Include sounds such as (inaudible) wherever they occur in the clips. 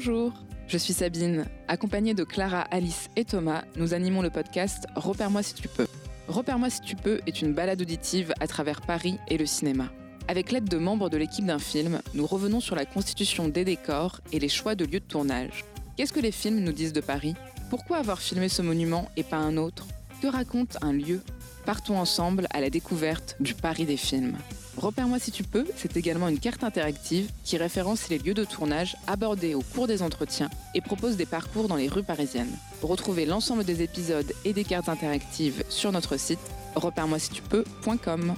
Bonjour, je suis Sabine. Accompagnée de Clara, Alice et Thomas, nous animons le podcast Repère-moi si tu peux. Repère-moi si tu peux est une balade auditive à travers Paris et le cinéma. Avec l'aide de membres de l'équipe d'un film, nous revenons sur la constitution des décors et les choix de lieux de tournage. Qu'est-ce que les films nous disent de Paris? Pourquoi avoir filmé ce monument et pas un autre? Que raconte un lieu? Partons ensemble à la découverte du Paris des films. Repère-moi si tu peux, c'est également une carte interactive qui référence les lieux de tournage abordés au cours des entretiens et propose des parcours dans les rues parisiennes. Retrouvez l'ensemble des épisodes et des cartes interactives sur notre site repère-moi si tu peux.com.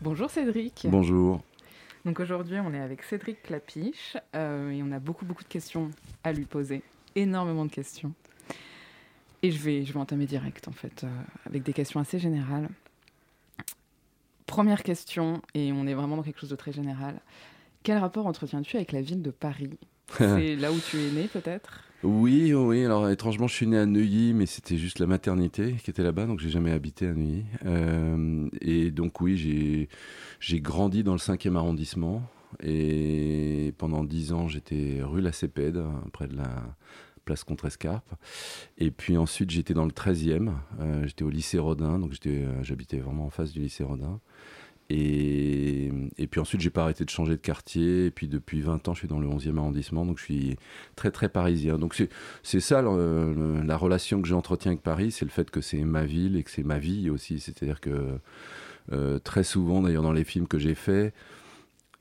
Bonjour Cédric. Bonjour. Donc aujourd'hui, on est avec Cédric Clapiche euh, et on a beaucoup beaucoup de questions à lui poser, énormément de questions. Et je vais, je vais entamer direct, en fait, euh, avec des questions assez générales. Première question, et on est vraiment dans quelque chose de très général. Quel rapport entretiens-tu avec la ville de Paris? (laughs) C'est là où tu es né, peut-être? Oui, oui. Alors, étrangement, je suis né à Neuilly, mais c'était juste la maternité qui était là-bas, donc j'ai jamais habité à Neuilly. Euh, et donc, oui, j'ai grandi dans le 5e arrondissement. Et pendant dix ans, j'étais rue La Cépède, près de la place Contrescarpe. Et puis ensuite, j'étais dans le 13e. Euh, j'étais au lycée Rodin, donc euh, j'habitais vraiment en face du lycée Rodin. Et, puis ensuite, j'ai pas arrêté de changer de quartier. Et puis depuis 20 ans, je suis dans le 11e arrondissement, donc je suis très très parisien. Donc c'est ça la relation que j'entretiens avec Paris, c'est le fait que c'est ma ville et que c'est ma vie aussi. C'est-à-dire que euh, très souvent, d'ailleurs, dans les films que j'ai faits,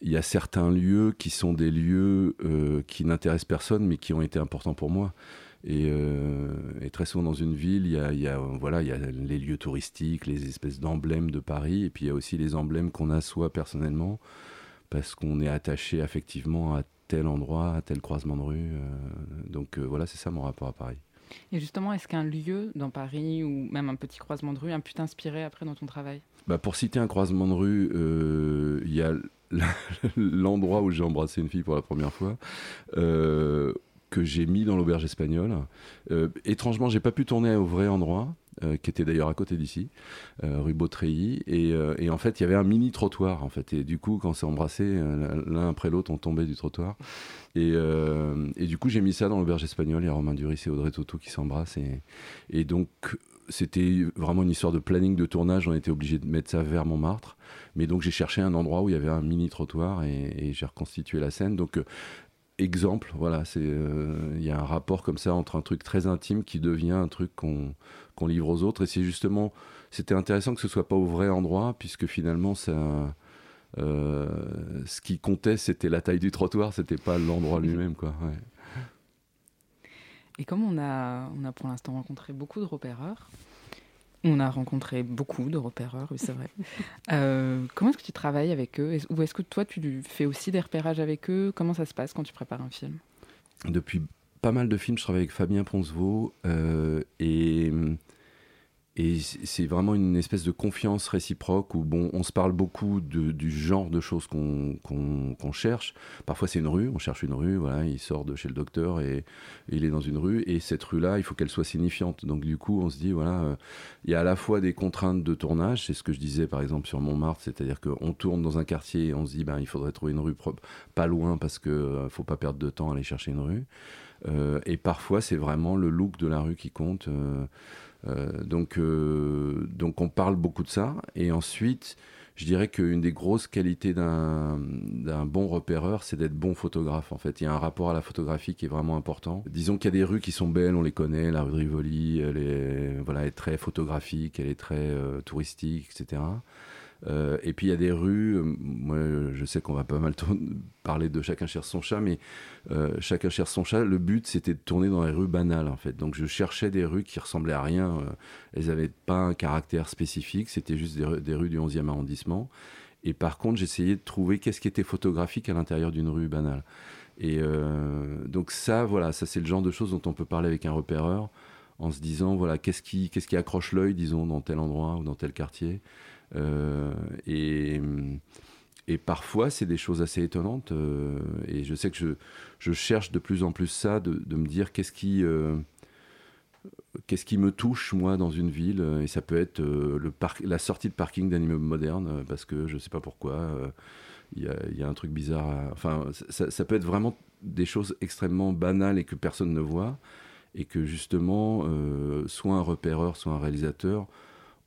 il y a certains lieux qui sont des lieux euh, qui n'intéressent personne, mais qui ont été importants pour moi. Et, euh, très souvent dans une ville, il y, a, il y a, voilà, il y a les lieux touristiques, les espèces d'emblèmes de Paris, et puis il y a aussi les emblèmes qu'on a soi personnellement, parce qu'on est attaché effectivement à tel endroit, à tel croisement de rue. Euh, donc voilà, c'est ça mon rapport à Paris. Et justement, est-ce qu'un lieu dans Paris ou même un petit croisement de rue a pu t'inspirer après dans ton travail? Bah Pour citer un croisement de rue, il y a (laughs) l'endroit où j'ai embrassé une fille pour la première fois. Euh, que j'ai mis dans l'auberge espagnole. Euh, étrangement, j'ai pas pu tourner au vrai endroit, euh, qui était d'ailleurs à côté d'ici, rue Beautreilly. Et, et, en fait, il y avait un mini trottoir, en fait. Et du coup, quand s'est embrassé, l'un après l'autre, on tombait du trottoir. Et, et du coup, j'ai mis ça dans l'auberge espagnole. Il y a Romain Duris et Audrey Toto qui s'embrassent. Et, et donc, c'était vraiment une histoire de planning de tournage. On était obligé de mettre ça vers Montmartre. Mais donc j'ai cherché un endroit où il y avait un mini trottoir et, j'ai reconstitué la scène. Donc euh, exemple, voilà, c'est euh, il y a un rapport comme ça entre un truc très intime qui devient un truc qu'on livre aux autres. Et c'est justement, c'était intéressant que ce soit pas au vrai endroit puisque finalement ça. Euh, ce qui comptait, c'était la taille du trottoir, c'était pas l'endroit lui-même, quoi. Et comme on a, on a pour l'instant rencontré beaucoup de repéreurs, on a rencontré beaucoup de repéreurs, oui, c'est vrai. (laughs) Euh, comment est-ce que tu travailles avec eux? Ou est-ce que toi, tu fais aussi des repérages avec eux? Comment ça se passe quand tu prépares un film? Depuis pas mal de films, je travaille avec Fabien Poncevaux. Euh, et et c'est vraiment une espèce de confiance réciproque où bon, on se parle beaucoup du genre de choses qu'on cherche. Parfois c'est une rue, on cherche une rue, voilà, il sort de chez le docteur et, il est dans une rue et cette rue-là, il faut qu'elle soit signifiante. Donc du coup, on se dit voilà, euh, il y a à la fois des contraintes de tournage, c'est ce que je disais par exemple sur Montmartre, c'est-à-dire qu'on tourne dans un quartier et on se dit ben il faudrait trouver une rue propre, pas loin parce que euh, faut pas perdre de temps à aller chercher une rue. Euh, et parfois c'est vraiment le look de la rue qui compte. Euh, donc, euh, donc on parle beaucoup de ça. Et ensuite, je dirais qu'une des grosses qualités d'un bon repéreur, c'est d'être bon photographe. En fait, il y a un rapport à la photographie qui est vraiment important. Disons qu'il y a des rues qui sont belles, on les connaît. La rue de Rivoli, elle est, voilà, est très photographique, elle est très euh, touristique, etc. Euh, et puis il y a des rues, euh, moi je sais qu'on va pas mal parler de chacun cherche son chat, mais euh, chacun cherche son chat, le but c'était de tourner dans les rues banales en fait. Donc je cherchais des rues qui ressemblaient à rien, elles n'avaient pas un caractère spécifique, c'était juste des, rues du 11e arrondissement. Et par contre j'essayais de trouver qu'est-ce qui était photographique à l'intérieur d'une rue banale. Et donc ça, voilà, ça c'est le genre de choses dont on peut parler avec un repéreur en se disant, voilà, qu'est-ce qui, qu'est-ce qui accroche l'œil, disons, dans tel endroit ou dans tel quartier. Euh, et, parfois, c'est des choses assez étonnantes. Euh, et je sais que je, cherche de plus en plus ça, de, me dire qu'est-ce qui euh, qu'est-ce qui me touche moi dans une ville et ça peut être la sortie de parking d'un immeuble moderne parce que je sais pas pourquoi il y, a, un truc bizarre. Enfin, ça, peut être vraiment des choses extrêmement banales et que personne ne voit, et que justement, soit un repéreur, soit un réalisateur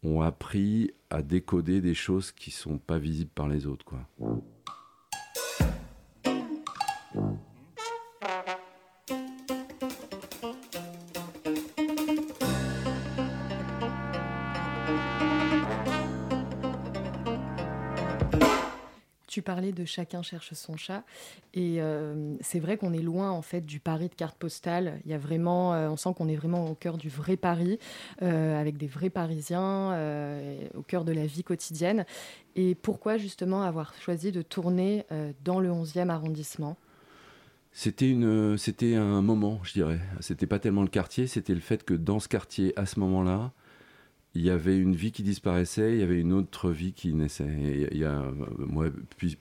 ont appris à décoder des choses qui sont pas visibles par les autres, quoi. Parler de chacun cherche son chat. Et euh, c'est vrai qu'on est loin en fait du Paris de carte postale. Il y a vraiment, euh, on sent qu'on est vraiment au cœur du vrai Paris, euh, avec des vrais Parisiens, au cœur de la vie quotidienne. Et pourquoi justement avoir choisi de tourner dans le 11e arrondissement? C'était une, c'était un moment, je dirais. C'était pas tellement le quartier, c'était le fait que dans ce quartier, à ce moment-là, il y avait une vie qui disparaissait, il y avait une autre vie qui naissait. il y a, moi,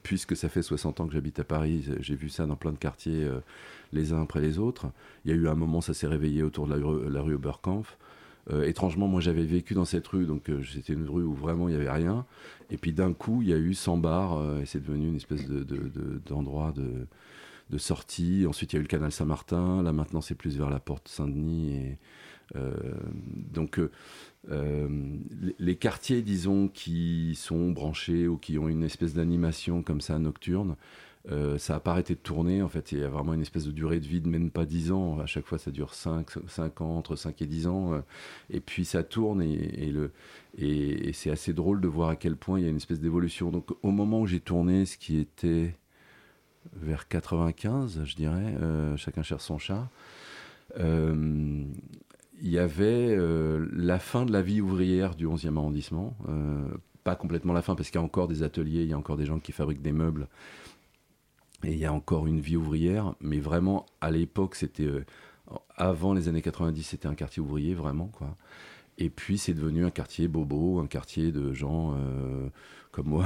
puisque ça fait 60 ans que j'habite à Paris, j'ai vu ça dans plein de quartiers, euh, les uns après les autres. Il y a eu un moment, ça s'est réveillé autour de la, rue, Oberkampf. Euh, étrangement, moi, j'avais vécu dans cette rue, donc euh, c'était une rue où vraiment il n'y avait rien. Et puis d'un coup, il y a eu 100 bars, et c'est devenu une espèce d'endroit de, de, de, sortie. Ensuite, il y a eu le canal Saint-Martin. Là, maintenant, c'est plus vers la porte Saint-Denis. Et, donc euh, les quartiers, disons, qui sont branchés ou qui ont une espèce d'animation comme ça nocturne, euh, ça n'a pas arrêté de tourner. En fait, il y a vraiment une espèce de durée de vie de même pas 10 ans. À chaque fois, ça dure 5, 5 ans, entre 5 et 10 ans. Euh, et puis, ça tourne et, c'est assez drôle de voir à quel point il y a une espèce d'évolution. Donc, au moment où j'ai tourné, ce qui était vers 95, je dirais, chacun cherche son chat il y avait euh, la fin de la vie ouvrière du 11e arrondissement. Euh, pas complètement la fin, parce qu'il y a encore des ateliers, il y a encore des gens qui fabriquent des meubles. Et il y a encore une vie ouvrière. Mais vraiment, à l'époque, c'était. Euh, avant les années 90, c'était un quartier ouvrier, vraiment, quoi. Et puis, c'est devenu un quartier bobo, un quartier de gens comme moi,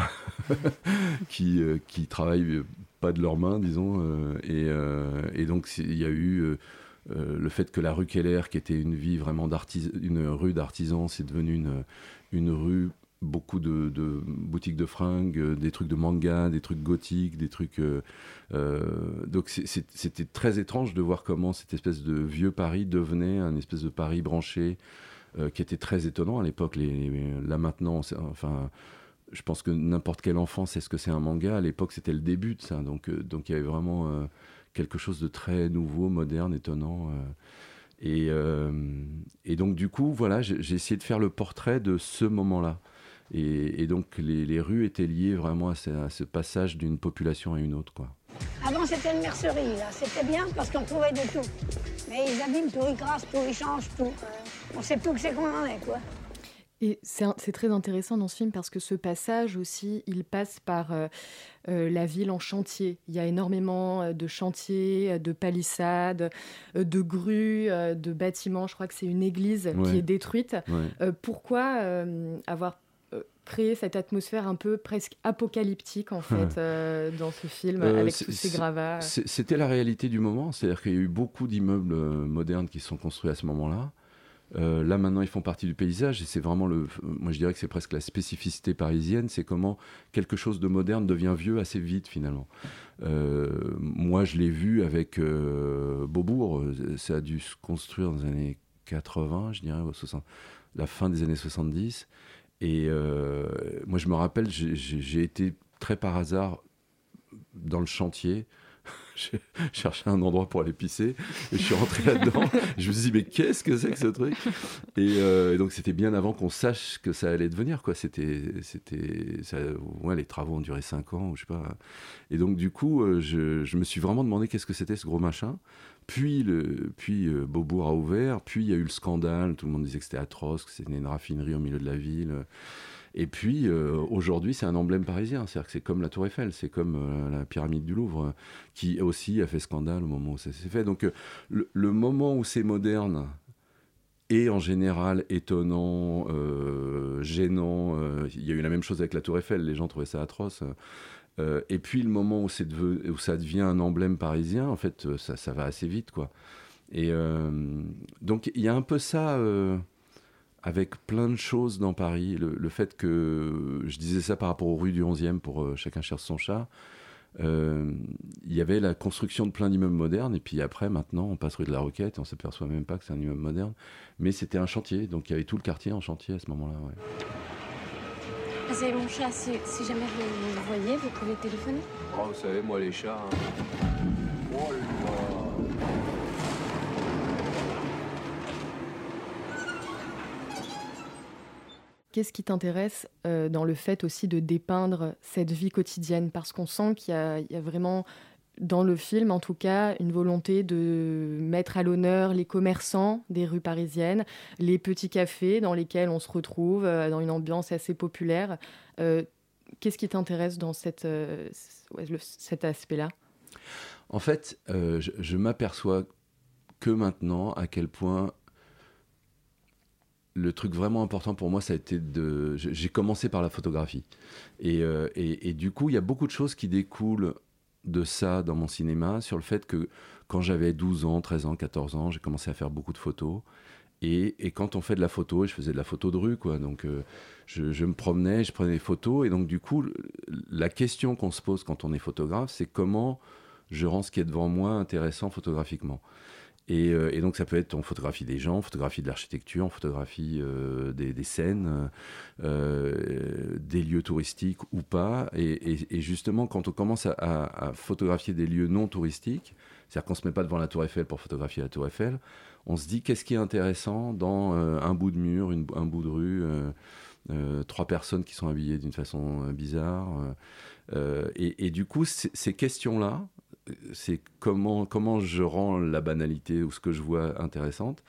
(laughs) qui, qui travaillent pas de leurs mains, disons. Et, et, donc, il y a eu euh, le fait que la rue Keller, qui était une vie vraiment une rue d'artisans, c'est devenu une, une rue beaucoup de, boutiques de fringues, euh, des trucs de manga, des trucs gothiques, des trucs. Euh, donc c'était très étrange de voir comment cette espèce de vieux Paris devenait un espèce de Paris branché, qui était très étonnant à l'époque. là maintenant, enfin, je pense que n'importe quel enfant sait ce que c'est un manga. À l'époque, c'était le début de ça. Donc, donc il y avait vraiment quelque chose de très nouveau, moderne, étonnant. Euh. Et, euh, donc, du coup, voilà, j'ai essayé de faire le portrait de ce moment-là. Et, donc, les, rues étaient liées vraiment à ce, passage d'une population à une autre. Quoi. Avant, c'était une mercerie. C'était bien parce qu'on trouvait de tout. Mais ils abîment tout, ils crassent tout, ils changent tout. On sait plus que c'est qu'on en est, quoi. Et c'est très intéressant dans ce film parce que ce passage aussi, il passe par euh, euh, la ville en chantier. Il y a énormément euh, de chantiers, de palissades, de grues, de bâtiments. Je crois que c'est une église qui est détruite. pourquoi avoir créé cette atmosphère un peu presque apocalyptique en fait dans ce film avec tous ces gravats? C'était la réalité du moment, c'est-à-dire qu'il y a eu beaucoup d'immeubles modernes qui sont construits à ce moment-là. Euh, là maintenant, ils font partie du paysage et c'est vraiment le. Moi, je dirais que c'est presque la spécificité parisienne, c'est comment quelque chose de moderne devient vieux assez vite finalement. Euh, moi, je l'ai vu avec euh, Beaubourg. Ça a dû se construire dans les années 80, je dirais, la fin des années 70. Et moi, je me rappelle, j'ai été très par hasard dans le chantier j'ai cherché un endroit pour aller pisser et je suis rentré là-dedans. je me suis dit, mais qu'est-ce que c'est que ce truc? Euh, et, donc, c'était bien avant qu'on sache que ça allait devenir. Quoi. C'était, c'était, les travaux ont duré 5 ans, je sais pas. Et donc, du coup, euh, je, je me suis vraiment demandé qu'est-ce que c'était ce gros machin. Puis, le, puis euh, Beaubourg a ouvert, puis il y a eu le scandale. Tout le monde disait que c'était atroce, que c'était une raffinerie au milieu de la ville. Et puis euh, aujourd'hui, c'est un emblème parisien. C'est-à-dire que c'est comme la Tour Eiffel, c'est comme euh, la pyramide du Louvre, qui aussi a fait scandale au moment où ça s'est fait. Donc euh, le, moment où c'est moderne est en général étonnant, gênant. Il y a eu la même chose avec la Tour Eiffel, les gens trouvaient ça atroce. et puis le moment où, où, ça devient un emblème parisien, en fait, ça, ça va assez vite, quoi. Et donc il y a un peu ça avec plein de choses dans Paris. Le, fait que, je disais ça par rapport aux rues du 11e pour euh, Chacun cherche son chat, euh, il y avait la construction de plein d'immeubles modernes, et puis après, maintenant, on passe rue de la Roquette, et on s'aperçoit même pas que c'est un immeuble moderne. Mais c'était un chantier, donc il y avait tout le quartier en chantier à ce moment-là. Ouais. Ah, c'est mon chat, si, jamais vous le voyez, vous pouvez téléphoner Oh, vous savez, moi, les chats. Hein. Oh, Qu'est-ce qui t'intéresse euh, dans le fait aussi de dépeindre cette vie quotidienne? Parce qu'on sent qu'il y, a vraiment, dans le film en tout cas, une volonté de mettre à l'honneur les commerçants des rues parisiennes, les petits cafés dans lesquels on se retrouve euh, dans une ambiance assez populaire. Euh, qu'est-ce qui t'intéresse dans cette, cet aspect-là? En fait, je, je m'aperçois que maintenant à quel point le truc vraiment important pour moi, ça a été de. J'ai commencé par la photographie. Euh, et, et, du coup, il y a beaucoup de choses qui découlent de ça dans mon cinéma, sur le fait que quand j'avais 12 ans, 13 ans, 14 ans, j'ai commencé à faire beaucoup de photos. Et, et, quand on fait de la photo, je faisais de la photo de rue, quoi. Donc, euh, je, je, me promenais, je prenais des photos. Et donc, du coup, la question qu'on se pose quand on est photographe, c'est comment je rends ce qui est devant moi intéressant photographiquement. Euh, et, donc ça peut être en photographie des gens, photographie de l'architecture, en photographie euh, des, scènes, euh, des lieux touristiques ou pas. Et, justement, quand on commence à, photographier des lieux non touristiques, c'est-à-dire qu'on ne se met pas devant la tour Eiffel pour photographier la tour Eiffel, on se dit qu'est-ce qui est intéressant dans un bout de mur, un bout de rue, trois personnes qui sont habillées d'une façon bizarre. et, du coup, ces questions-là, c'est comment, comment je rends la banalité ou ce que je vois intéressante.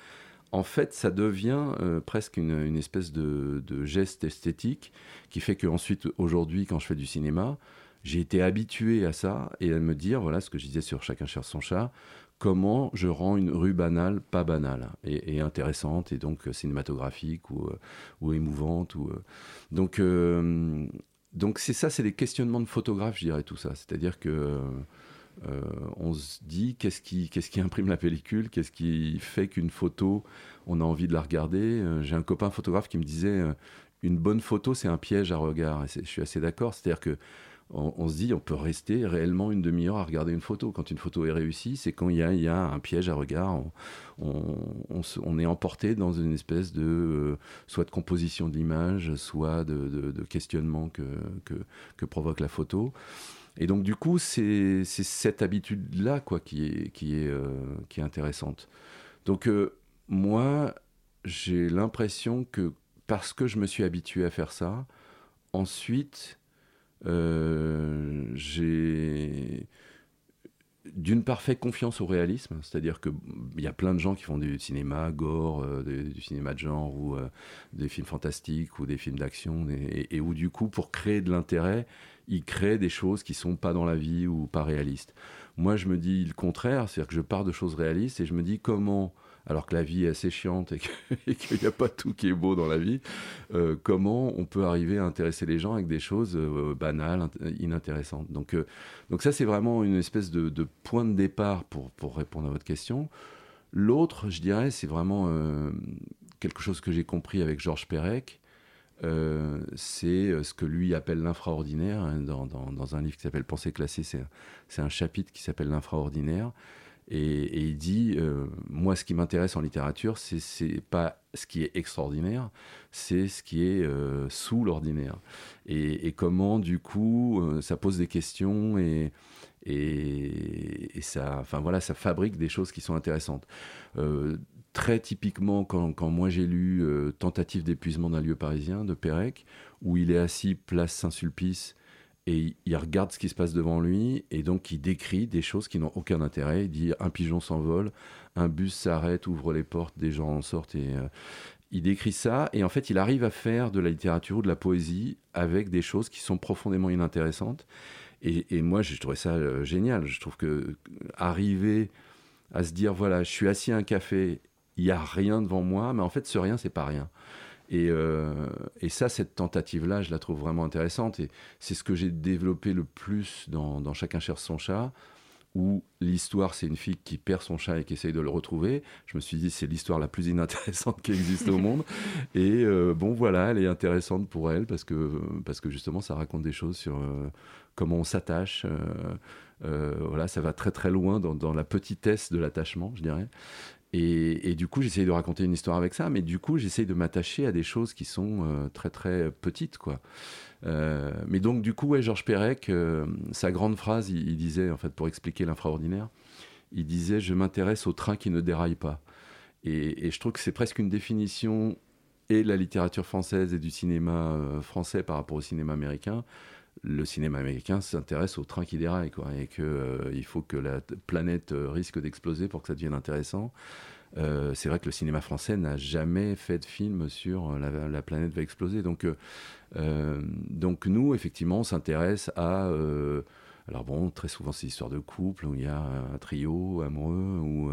En fait, ça devient euh, presque une, espèce de, geste esthétique qui fait qu'ensuite, aujourd'hui, quand je fais du cinéma, j'ai été habitué à ça et à me dire, voilà ce que je disais sur Chacun cherche son chat, comment je rends une rue banale pas banale et, intéressante et donc cinématographique ou, euh, ou émouvante. Ou, euh. Donc, donc c'est ça, c'est les questionnements de photographe, je dirais tout ça. C'est-à-dire que euh, on se dit qu'est-ce qui, qu'est-ce qui imprime la pellicule, qu'est-ce qui fait qu'une photo, on a envie de la regarder? Euh, j'ai un copain photographe qui me disait euh, une bonne photo, c'est un piège à regard. Je suis assez d'accord. C'est-à-dire que on, se dit, on peut rester réellement une demi-heure à regarder une photo. Quand une photo est réussie, c'est quand il y a, y a, un piège à regard. On, est emporté dans une espèce de soit de composition de l'image, soit de, questionnement que, que, provoque la photo. Et donc, du coup, c'est cette habitude-là quoi, qui, est, qui, est, euh, qui est intéressante. Donc, euh, moi, j'ai l'impression que parce que je me suis habitué à faire ça, ensuite, euh, j'ai d'une part fait confiance au réalisme, c'est-à-dire qu'il y a plein de gens qui font du cinéma gore, du cinéma de genre ou des films fantastiques ou des films d'action et, et, où du coup pour créer de l'intérêt, il crée des choses qui sont pas dans la vie ou pas réalistes. Moi, je me dis le contraire, c'est-à-dire que je pars de choses réalistes et je me dis comment, alors que la vie est assez chiante et (laughs) qu'il n'y a pas tout qui est beau dans la vie, euh, comment on peut arriver à intéresser les gens avec des choses euh, banales, inintéressantes. Donc, euh, donc ça, c'est vraiment une espèce de, point de départ pour, pour répondre à votre question. L'autre, je dirais, c'est vraiment quelque chose que j'ai compris avec Georges Perec, c'est ce que lui appelle l'infraordinaire. Hein, dans, un livre qui s'appelle Pensée classée, c'est un chapitre qui s'appelle l'infraordinaire. Et, il dit, euh, moi, ce qui m'intéresse en littérature, c'est pas ce qui est extraordinaire, c'est ce qui est sous l'ordinaire. Et, comment, du coup, ça pose des questions et, et, ça, enfin voilà, ça fabrique des choses qui sont intéressantes très typiquement, quand, moi j'ai lu euh, Tentative d'épuisement d'un lieu parisien de Pérec, où il est assis place Saint-Sulpice et il regarde ce qui se passe devant lui et donc il décrit des choses qui n'ont aucun intérêt. Il dit un pigeon s'envole, un bus s'arrête, ouvre les portes, des gens en sortent et euh, il décrit ça et en fait il arrive à faire de la littérature ou de la poésie avec des choses qui sont profondément inintéressantes. Et, moi j'ai trouvé ça euh, génial. Je trouve que arriver à se dire voilà je suis assis à un café il n'y a rien devant moi, mais en fait, ce rien, c'est pas rien. Et, euh, et, ça, cette tentative-là, je la trouve vraiment intéressante. Et c'est ce que j'ai développé le plus dans, Chacun cherche son chat, où l'histoire, c'est une fille qui perd son chat et qui essaye de le retrouver. Je me suis dit, c'est l'histoire la plus inintéressante qui existe au monde. (laughs) Et euh, bon, voilà, elle est intéressante pour elle parce que, parce que justement, ça raconte des choses sur euh, comment on s'attache. Euh, voilà, ça va très très loin dans, dans la petitesse de l'attachement, je dirais. Et, du coup, j'essaye de raconter une histoire avec ça, mais du coup, j'essaye de m'attacher à des choses qui sont très très petites, quoi. Euh, mais donc, du coup, Georges Perec, euh, sa grande phrase, il, disait, en fait, pour expliquer l'infraordinaire, il disait Je m'intéresse au train qui ne déraille pas. Et, je trouve que c'est presque une définition et de la littérature française et du cinéma euh, français par rapport au cinéma américain. Le cinéma américain s'intéresse au train qui déraille, quoi, et qu'il faut que la planète risque d'exploser pour que ça devienne intéressant. Euh, c'est vrai que le cinéma français n'a jamais fait de film sur euh, la, planète va exploser. Donc, euh, donc nous, effectivement, on s'intéresse à... alors bon, très souvent, c'est l'histoire de couple où il y a un trio amoureux, où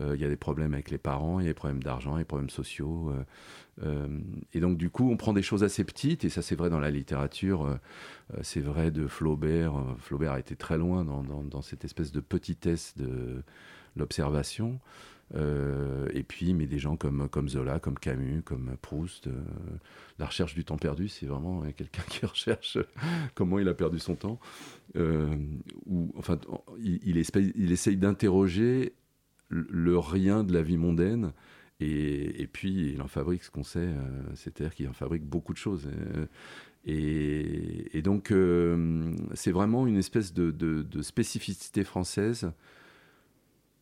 il y a des problèmes avec les parents, il y a des problèmes d'argent, il y a des problèmes sociaux. et donc, du coup, on prend des choses assez petites, et ça, c'est vrai dans la littérature, c'est vrai de Flaubert. Flaubert a été très loin dans, dans cette espèce de petitesse de l'observation. Euh, et puis, mais des gens comme, comme Zola, comme Camus, comme Proust. Euh, la recherche du temps perdu, c'est vraiment quelqu'un (laughs) qui recherche comment il a perdu son temps. Euh, ou, enfin, il, il, essaye d'interroger le rien de la vie mondaine. Et, et puis, il en fabrique ce qu'on sait, c'est-à-dire qu'il en fabrique beaucoup de choses. Et, donc, c'est vraiment une espèce de spécificité française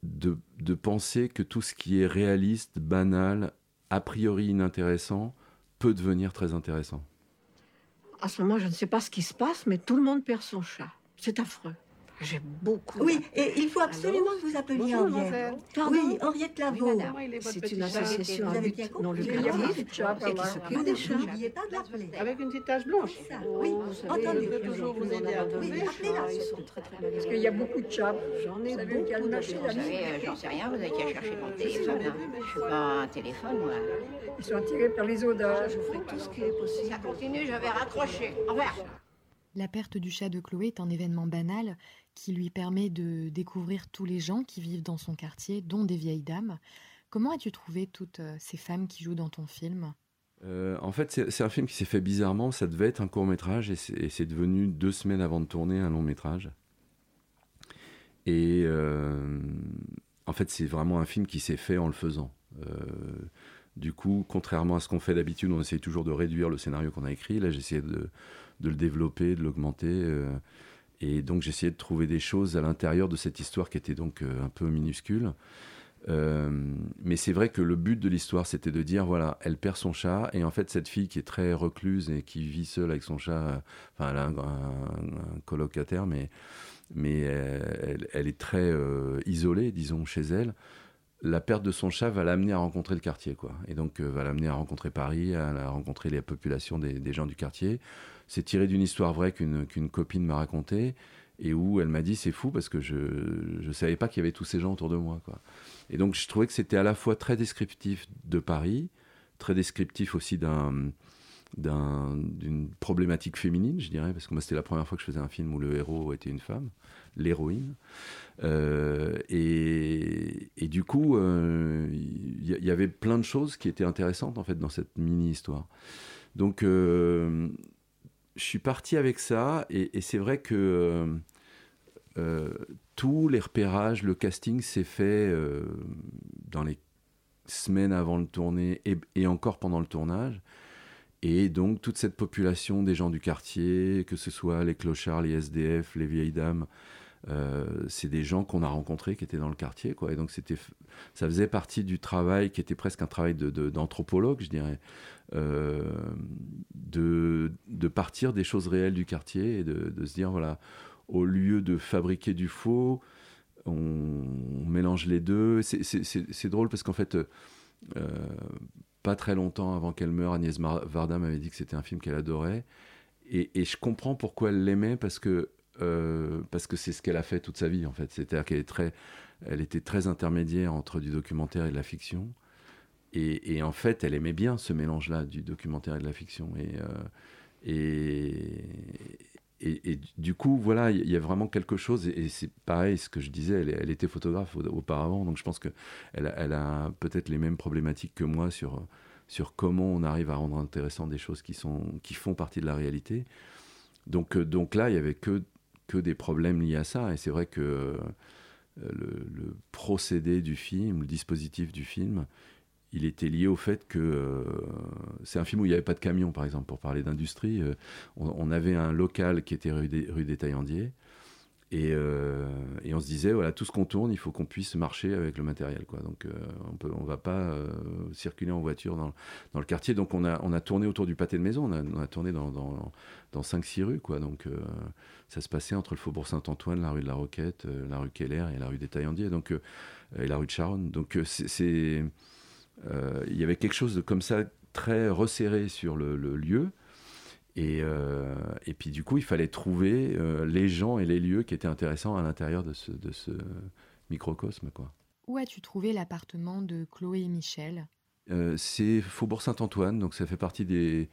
de, penser que tout ce qui est réaliste, banal, a priori inintéressant, peut devenir très intéressant. À ce moment, je ne sais pas ce qui se passe, mais tout le monde perd son chat. C'est affreux. J'aime beaucoup. Oui, et il faut absolument que vous appeliez Henriette. Oui, Henriette Lavaux. C'est une association à but non lucratif et qui s'occupe des chats. Avec une petite tache blanche. Oui, entendez. Je peux toujours vous aider à trouver. Ils sont très très bien. Parce qu'il y a beaucoup de chats. J'en ai beaucoup de chats. Vous savez, j'en sais rien, vous avez qu'à chercher mon téléphone. Hein. Je suis pas un téléphone, moi. Ils sont attirés par les odeurs. Je ferai tout ce qui est possible. Ça continue, je vais raccrocher. Au revoir. La perte du chat de Chloé est un événement banal qui lui permet de découvrir tous les gens qui vivent dans son quartier, dont des vieilles dames. Comment as-tu trouvé toutes euh, ces femmes qui jouent dans ton film? Euh, en fait, c'est un film qui s'est fait bizarrement. Ça devait être un court métrage et c'est devenu deux semaines avant de tourner un long métrage. Et euh, en fait, c'est vraiment un film qui s'est fait en le faisant. du coup, contrairement à ce qu'on fait d'habitude, on essaye toujours de réduire le scénario qu'on a écrit. Là, j'essayais de, de, le développer, de l'augmenter. Et donc j'essayais de trouver des choses à l'intérieur de cette histoire qui était donc euh, un peu minuscule. Euh, mais c'est vrai que le but de l'histoire, c'était de dire voilà, elle perd son chat, et en fait, cette fille qui est très recluse et qui vit seule avec son chat, enfin, elle a un, colocataire, mais, mais elle, elle est très euh, isolée, disons, chez elle. La perte de son chat va l'amener à rencontrer le quartier, quoi. Et donc, va l'amener à rencontrer Paris, à, rencontrer les populations des gens du quartier. C'est tiré d'une histoire vraie qu'une copine m'a racontée et où elle m'a dit c'est fou parce que je ne savais pas qu'il y avait tous ces gens autour de moi. Quoi. Et donc je trouvais que c'était à la fois très descriptif de Paris, très descriptif aussi d'un d'une problématique féminine, je dirais, parce que moi c'était la première fois que je faisais un film où le héros était une femme, l'héroïne. Euh, et, et, du coup, il euh, y, avait plein de choses qui étaient intéressantes en fait dans cette mini-histoire. Donc euh, je suis parti avec ça, et, c'est vrai que euh, euh, tous les repérages, le casting s'est fait euh, dans les semaines avant le tournée et, encore pendant le tournage. Et donc toute cette population des gens du quartier, que ce soit les clochards, les SDF, les vieilles dames, c'est des gens qu'on a rencontrés qui étaient dans le quartier. Et donc c'était, ça faisait partie du travail qui était presque un travail d'anthropologue, je dirais. Euh, de, de, partir des choses réelles du quartier et de, se dire, voilà, au lieu de fabriquer du faux, on, mélange les deux. C'est drôle parce qu'en fait, euh, pas très longtemps avant qu'elle meure, Agnès Varda m'avait dit que c'était un film qu'elle adorait. Et, et, je comprends pourquoi elle l'aimait parce que euh, c'est ce qu'elle a fait toute sa vie en fait. C'est-à-dire qu'elle elle était très intermédiaire entre du documentaire et de la fiction. Et, en fait, elle aimait bien ce mélange-là du documentaire et de la fiction. Et, euh, et, du coup, voilà, il y, a vraiment quelque chose, et, c'est pareil, ce que je disais, elle, était photographe auparavant, donc je pense qu'elle elle a peut-être les mêmes problématiques que moi sur, sur comment on arrive à rendre intéressant des choses qui, sont, qui font partie de la réalité. Donc, euh, donc là, il n'y avait que, que des problèmes liés à ça, et c'est vrai que euh, le, procédé du film, le dispositif du film, il était lié au fait que euh, c'est un film où il n'y avait pas de camion, par exemple, pour parler d'industrie. Euh, on, avait un local qui était rue des, rue Taillandiers. Et, euh, et, on se disait, voilà, tout ce qu'on tourne, il faut qu'on puisse marcher avec le matériel. Quoi. Donc on ne on va pas circuler en voiture dans, dans, le quartier. Donc on a, on a tourné autour du pâté de maison, on a, on a tourné dans, dans, dans 5-6 rues. Quoi. Donc ça se passait entre le faubourg Saint-Antoine, la rue de la Roquette, la rue Keller et la rue des Taillandiers. Donc, et la rue de Charonne. Donc c'est euh, il y avait quelque chose de comme ça très resserré sur le, lieu. Et, euh, et, puis du coup, il fallait trouver euh, les gens et les lieux qui étaient intéressants à l'intérieur de ce, de ce microcosme. Quoi. Où as-tu trouvé l'appartement de Chloé et Michel? C'est Faubourg Saint-Antoine, donc ça fait partie des,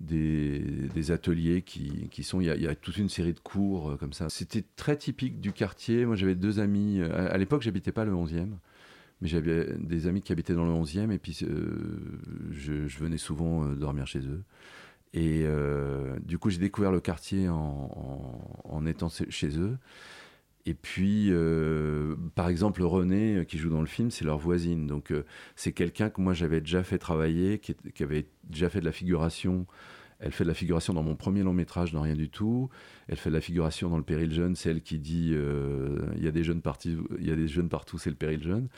des, des ateliers qui, qui sont... Il y, a, il y, a, toute une série de cours comme ça. C'était très typique du quartier. Moi, j'avais deux amis. À, à l'époque, j'habitais pas le 11e mais j'avais des amis qui habitaient dans le 11e et puis euh, je, venais souvent euh, dormir chez eux. Et euh, du coup, j'ai découvert le quartier en, étant chez eux. Et puis, par exemple, René, qui joue dans le film, c'est leur voisine. Donc, c'est quelqu'un que moi, j'avais déjà fait travailler, qui, qui, avait déjà fait de la figuration elle fait de la figuration dans mon premier long métrage dans Rien du tout. Elle fait de la figuration dans Le Péril Jeune, c'est elle qui dit euh, il y a des jeunes partout, c'est le Péril Jeune.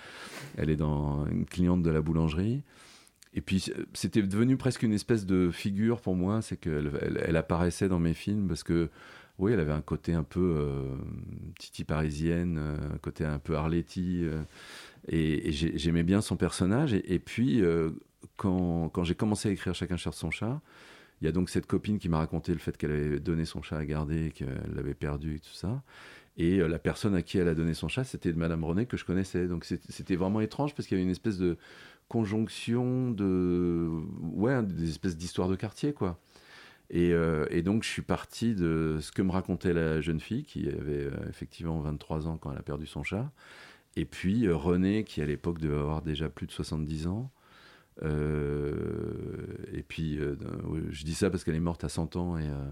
Elle est dans une cliente de la boulangerie. Et puis c'était devenu presque une espèce de figure pour moi, c'est qu'elle elle, apparaissait dans mes films parce que oui, elle avait un côté un peu euh, titi parisienne, euh, un côté un peu Arletty, et, j'aimais bien son personnage. Et, puis quand j'ai commencé à écrire Chacun cherche son chat, il y a donc cette copine qui m'a raconté le fait qu'elle avait donné son chat à garder, qu'elle l'avait perdu et tout ça. Et euh, la personne à qui elle a donné son chat, c'était Madame René que je connaissais. Donc c'était vraiment étrange parce qu'il y avait une espèce de conjonction de. Ouais, des espèces d'histoires de quartier, quoi. Et, euh, et, donc je suis parti de ce que me racontait la jeune fille qui avait euh, effectivement 23 ans quand elle a perdu son chat. Et puis René qui à l'époque devait avoir déjà plus de 70 ans. Et puis, euh, je dis ça parce qu'elle est morte à 100 ans et euh,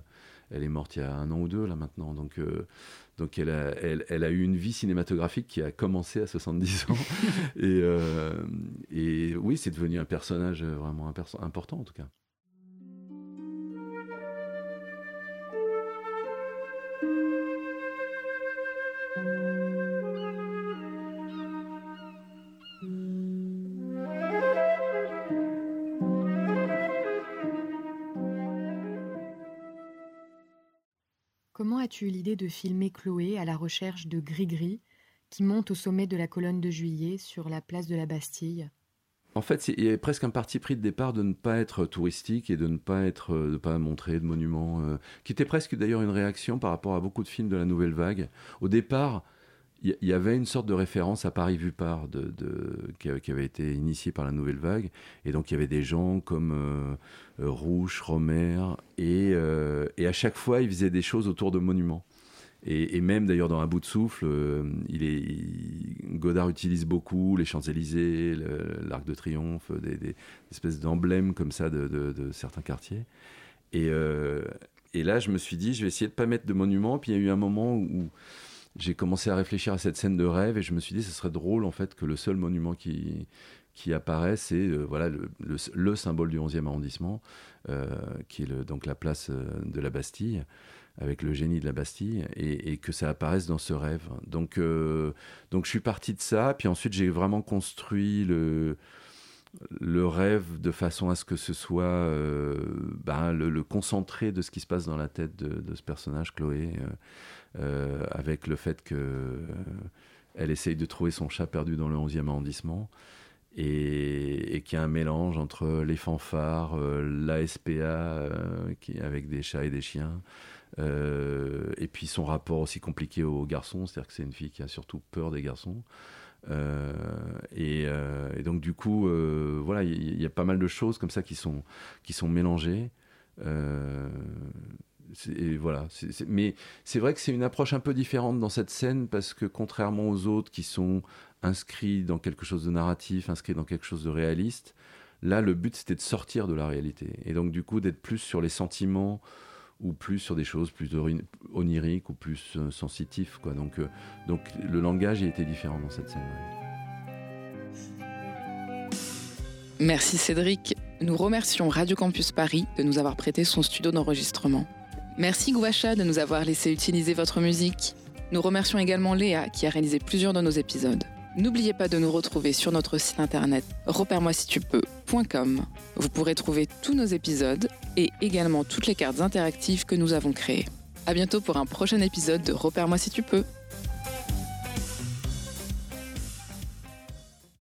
elle est morte il y a un an ou deux là maintenant. Donc, donc elle, a, elle, elle, a eu une vie cinématographique qui a commencé à 70 ans. (laughs) et, et oui, c'est devenu un personnage vraiment important en tout cas. De filmer Chloé à la recherche de Gris-Gris, qui monte au sommet de la colonne de Juillet sur la place de la Bastille en fait, il y avait presque un parti pris de départ de ne pas être touristique et de ne pas être, de pas montrer de monuments, euh, qui était presque d'ailleurs une réaction par rapport à beaucoup de films de la nouvelle vague. Au départ, il y, avait une sorte de référence à Paris vu par de, qui, avait été initié par la nouvelle vague. Et donc il y avait des gens comme euh, euh Rouge, Romer, euh, et, à chaque fois ils faisaient des choses autour de monuments. Et, même d'ailleurs dans Un bout de souffle, euh, Godard utilise beaucoup les Champs-Élysées, l'Arc de Triomphe, des, espèces d'emblèmes comme ça de, certains quartiers. Et, et là, je me suis dit, je vais essayer de pas mettre de monuments. Puis il y a eu un moment où j'ai commencé à réfléchir à cette scène de rêve et je me suis dit ce serait drôle en fait que le seul monument qui, qui apparaît, c'est euh, voilà, le, le, symbole du 11e arrondissement, euh, qui est donc la place euh, de la Bastille, avec le génie de la Bastille, et, que ça apparaisse dans ce rêve. Donc, donc je suis parti de ça, puis ensuite j'ai vraiment construit le, le rêve de façon à ce que ce soit ben, le, concentré de ce qui se passe dans la tête de, ce personnage, Chloé. Euh, avec le fait qu'elle euh, essaye de trouver son chat perdu dans le 11e arrondissement. Et, qu'il y a un mélange entre les fanfares, euh, la SPA qui, avec des chats et des chiens, et puis son rapport aussi compliqué aux garçons, c'est-à-dire que c'est une fille qui a surtout peur des garçons. Et, et, donc du coup, voilà, il y, a pas mal de choses comme ça qui sont, qui sont mélangées et voilà. mais c'est vrai que c'est une approche un peu différente dans cette scène parce que contrairement aux autres qui sont inscrits dans quelque chose de narratif, inscrits dans quelque chose de réaliste, là le but c'était de sortir de la réalité et donc du coup d'être plus sur les sentiments ou plus sur des choses plus oniriques ou plus euh, sensitifs euh, donc le langage il était différent dans cette scène. Merci Cédric. Nous remercions Radio Campus Paris de nous avoir prêté son studio d'enregistrement. Merci Gouacha de nous avoir laissé utiliser votre musique. Nous remercions également Léa qui a réalisé plusieurs de nos épisodes. N'oubliez pas de nous retrouver sur notre site internet repère-moi si tu. Vous pourrez trouver tous nos épisodes et également toutes les cartes interactives que nous avons créées. À bientôt pour un prochain épisode de Repère-moi si tu peux.